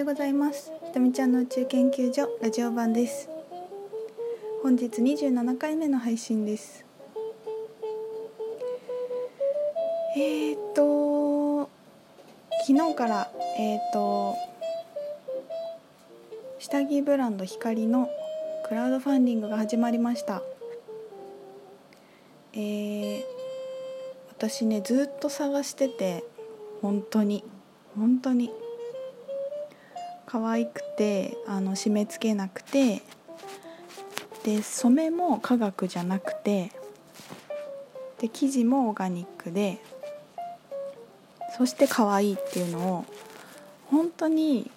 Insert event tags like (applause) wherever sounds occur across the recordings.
ようございます。ひとみちゃんの宇宙研究所ラジオ版です。本日27回目の配信です。えーと昨日からえーと下着ブランド光のクラウドファンディングが始まりました。えー、私ねずっと探してて本当に本当に。可愛くてあの締め付けなくてで染めも科学じゃなくてで生地もオーガニックでそして可愛いっていうのを本当に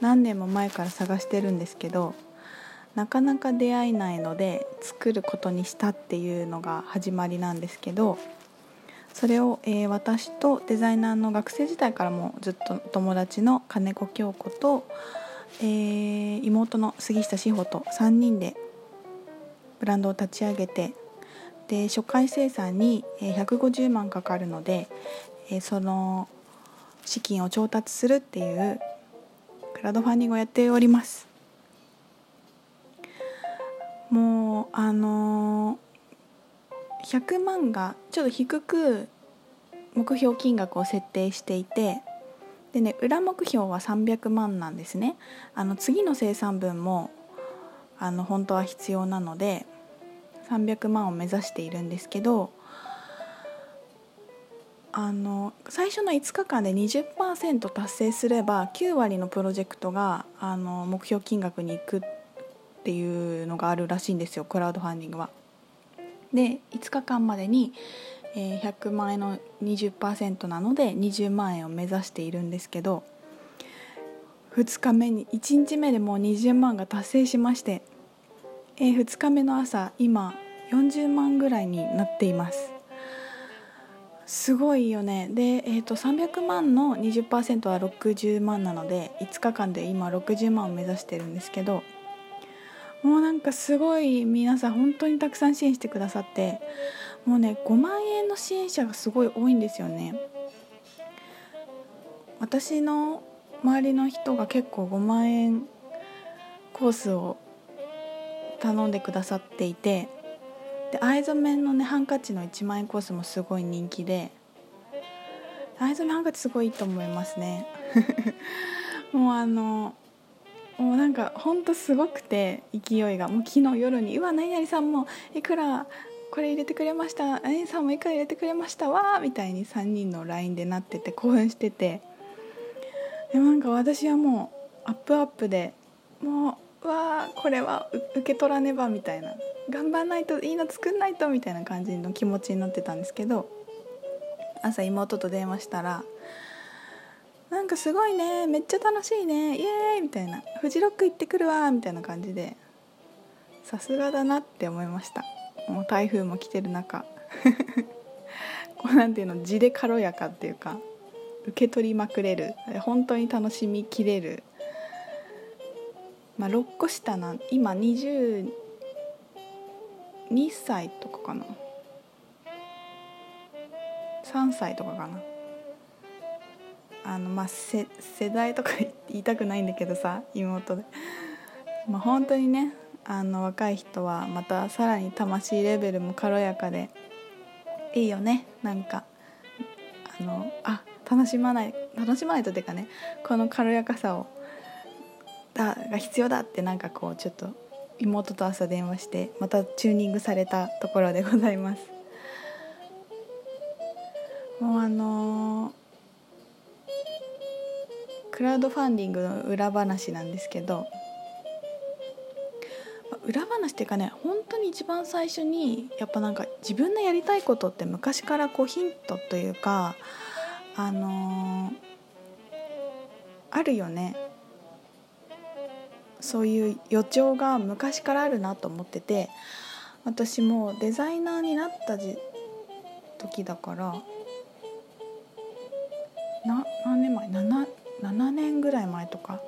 何年も前から探してるんですけどなかなか出会えないので作ることにしたっていうのが始まりなんですけどそれを、えー、私とデザイナーの学生時代からもずっと友達の金子京子と、えー、妹の杉下志保と3人でブランドを立ち上げてで初回生産に150万かかるので、えー、その資金を調達するっていうクラウドファンディングをやっております。もうあの100万がちょっと低く目標金額を設定していてでね裏目標は300万なんですねあの次の生産分もあの本当は必要なので300万を目指しているんですけどあの最初の5日間で20%達成すれば9割のプロジェクトがあの目標金額に行くっていうのがあるらしいんですよクラウドファンディングは。で5日間までに、え、100万円の20%なので20万円を目指しているんですけど2日目に1日目でもう20万が達成しまして、え、2日目の朝今40万ぐらいになっています。すごいよね。で、えーと、300万の20%は60万なので5日間で今60万を目指してるんですけどもうなんかすごい皆さん本当にたくさん支援してくださってもうね5万円の支援者がすごい多いんですよね。私の周りの人が結構5万円コースを頼んでくださっていてで藍染めのねハンカチの1万円コースもすごい人気で藍染めハンカチすごいいいと思いますね。(laughs) もうあのもうなんかほんとすごくて勢いが。もう昨日夜に「うわ何々さんもいくらこれ入れてくれました。何々さんもいくら入れてくれましたわ」みたいに3人の LINE でなってて興奮してて。でなんか私はもうアップアップでもううわこれは受け取らねばみたいな。頑張んないといいの作んないとみたいな感じの気持ちになってたんですけど朝妹と電話したらなんかすごいねめっちゃ楽しいねイエーイみたいな。フジロック行ってくるわみたいな感じでさすがだなって思いました。もう台風も来てる中。(laughs) こうなんていうの地で軽やかっていうか受け取りまくれる。本当に楽しみきれる。まあ6個下な今22歳とかかな。3歳とかかな。あのまあ世代とか言いたくないんだけどさ妹で、まあ、本当にねあの若い人はまたさらに魂レベルも軽やかでいいよね。なんかあのあ楽しまない楽しまないとっていうかねこの軽やかさをだが必要だってなんかこうちょっと妹と朝電話してまたチューニングされたところでございます。もうあのークラウドファンディングの裏話なんですけど裏話っていうかね本当に一番最初にやっぱなんか自分のやりたいことって昔からこうヒントというかあのー、あるよね。そういう予兆が昔からあるなと思ってて私もデザイナーになった時だからな何年前？7 7年ぐらい前とか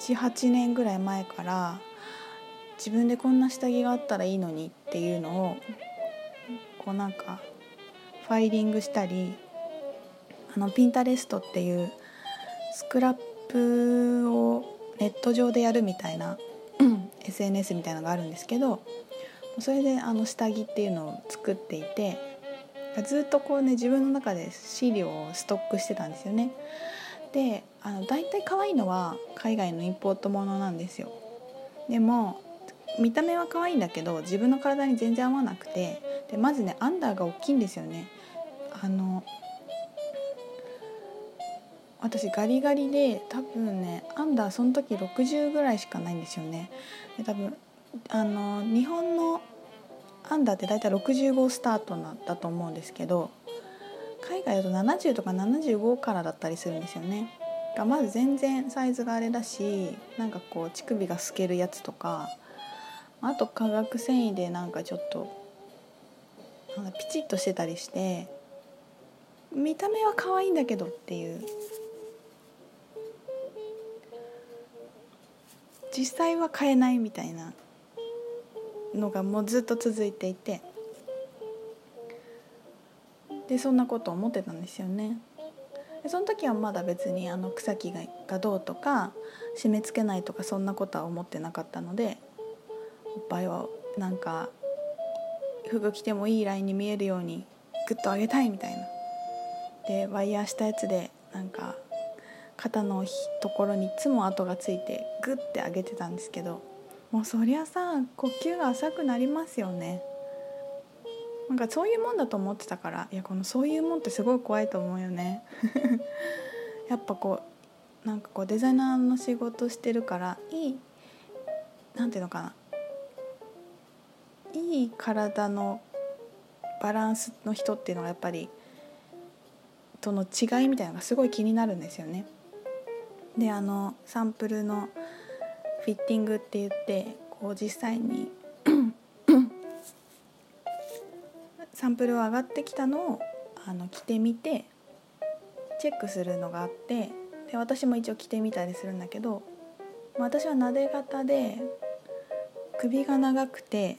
78年ぐらい前から自分でこんな下着があったらいいのにっていうのをこうなんかファイリングしたりあのピンタレストっていうスクラップをネット上でやるみたいな SNS みたいなのがあるんですけどそれであの下着っていうのを作っていてずっとこうね自分の中で資料をストックしてたんですよね。であの大体可愛いのは海外のインポートものなんですよ。でも見た目は可愛いんだけど自分の体に全然合わなくてでまずねアンダーが大きいんですよね。あの私ガリガリで多分ねアンダーその時60ぐらいしかないんですよね。で多分あの日本のアンダーって大体65スタートなんだと思うんですけど海外だと70とか75からだったりするんですよね。がまず全然サイズがあれだしなんかこう乳首が透けるやつとかあと化学繊維でなんかちょっとピチッとしてたりして見た目は可愛いんだけどっていう。実際は買えないみたいなのがもうずっと続いていて。でそんなこと思ってたんですよね。でその時はまだ別にあの草木がどうとか締め付けないとかそんなことは思ってなかったのでおっぱいはなんか服着てもいいラインに見えるようにグッと上げたいみたいなでワイヤーしたやつでなんか肩のところにいつも跡がついてグッて上げてたんですけどもうそりゃさ呼吸が浅くなりますよねなんかそういうもんだと思ってたからいやこのそういうもんってすごい怖いと思うよね (laughs) やっぱこうなんかこうデザイナーの仕事してるからいいなんていうのかないい体のバランスの人っていうのがやっぱりとの違いみたいなのがすごい気になるんですよね。であのサンプルのフィッティングって言ってこう実際にンプルが上がってきたのをあの着てみてチェックするのがあってで私も一応着てみたりするんだけど私はなで型で首が長くて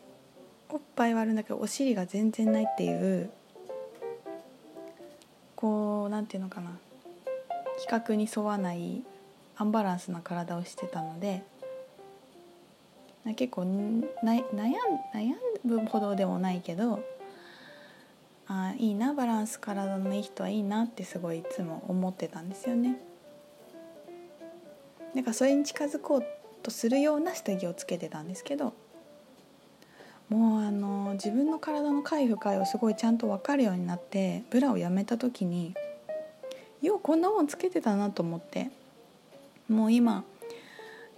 おっぱいはあるんだけどお尻が全然ないっていうこうなんていうのかな規格に沿わないアンバランスな体をしてたので結構悩むほどでもないけどあいいなバランス体のいい人はいいなってすごいいつも思ってたんですよね。なんかそれに近づこうとするような下着をつけてたんですけどもうあの自分の体の回不快をすごいちゃんと分かるようになってブラをやめた時にようこんなもんつけてたなと思ってもう今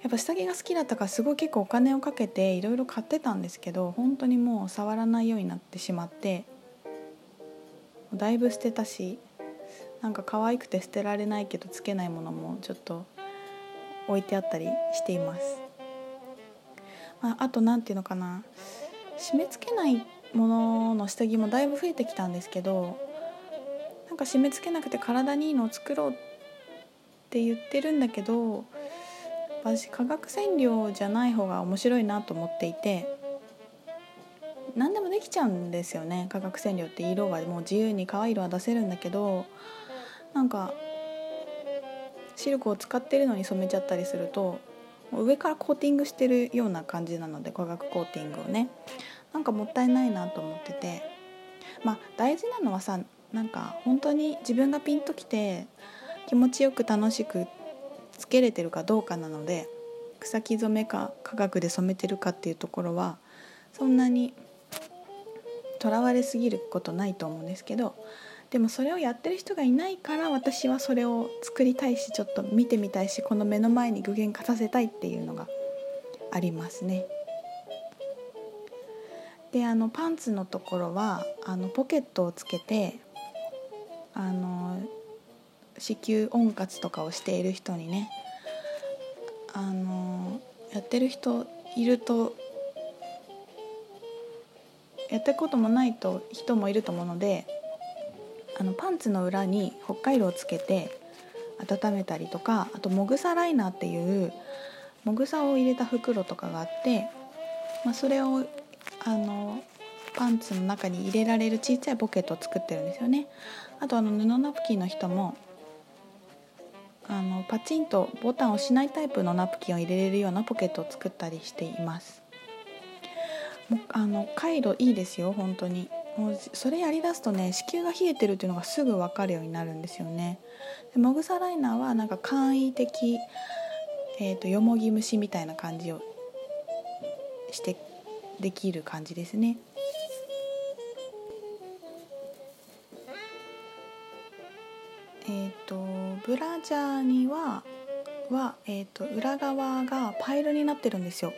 やっぱ下着が好きだったからすごい結構お金をかけていろいろ買ってたんですけど本当にもう触らないようになってしまってだいぶ捨てたしなんか可愛くて捨てられないけどつけないものもちょっと置いてあったりしています。まあ、あと何ていうのかな締め付けないものの下着もだいぶ増えてきたんですけどなんか締め付けなくて体にいいのを作ろうって言ってるんだけど私化学染料じゃない方が面白いなと思っていて何でもできちゃうんですよね。化学染料って色がもう自由に可愛い色は出せるんだけどなんかシルクを使ってるのに染めちゃったりすると上からコーティングしてるような感じなので化学コーティングをね。なんかもったいないなと思ってて。まあ大事なのはさなんか本当に自分がピンときて気持ちよく楽しくつけれてるかどうかなので草木染めか化学で染めてるかっていうところはそんなにとらわれすぎることないと思うんですけどでもそれをやってる人がいないから私はそれを作りたいしちょっと見てみたいしこの目の前に具現化させたいっていうのがありますね。であのパンツのところはあのポケットをつけてあの子宮温活とかをしている人にねあのやってる人いるとやったこともないと人もいると思うのであのパンツの裏に北海道をつけて温めたりとかあともぐさライナーっていうもぐさを入れた袋とかがあって、まあ、それをあのパンツの中に入れられる小さいポケットを作ってるんですよね。あとあの布ナプキンの人もあのパチンとボタンをしないタイプのナプキンを入れれるようなポケットを作ったりしています。あの回路いいですよ本当に。もうそれやりだすとね子宮が冷えてるっていうのがすぐ分かるようになるんですよね。でもぐさライナーはなんか簡易的、えーと、よもぎ虫みたいな感じをしてできる感じですね。えっ、ー、とブラジャーにはは、えーと、裏側がパイルになってるんですよ。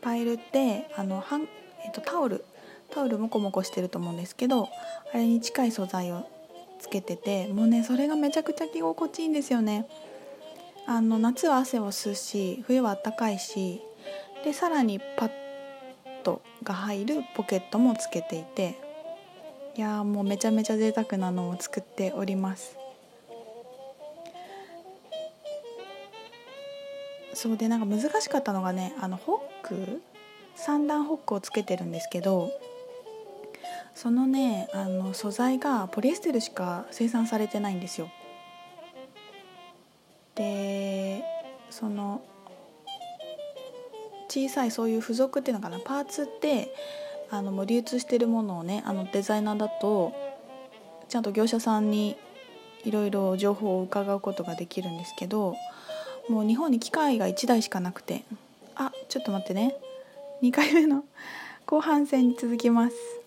パイルってあのはん、えーとタオルタオルモコモコしてると思うんですけどあれに近い素材をつけててもうねそれがめちゃくちゃ着心地いいんですよね。あの夏は汗を吸うし冬はあったかいしでさらにパッドが入るポケットもつけていていやもうめちゃめちゃ贅沢なのを作っております。そうでなんか難しかったのがねあのホック三段ホックをつけてるんですけどそのねあの素材がポリエステルしか生産されてないんですよ。でその小さいそういう付属っていうのかな？パーツってあのもう流通してるものをねあのデザイナーだとちゃんと業者さんにいろいろ情報を伺うことができるんですけどもう日本に機械が1台しかなくてあちょっと待ってね。2回目の後半戦に続きます。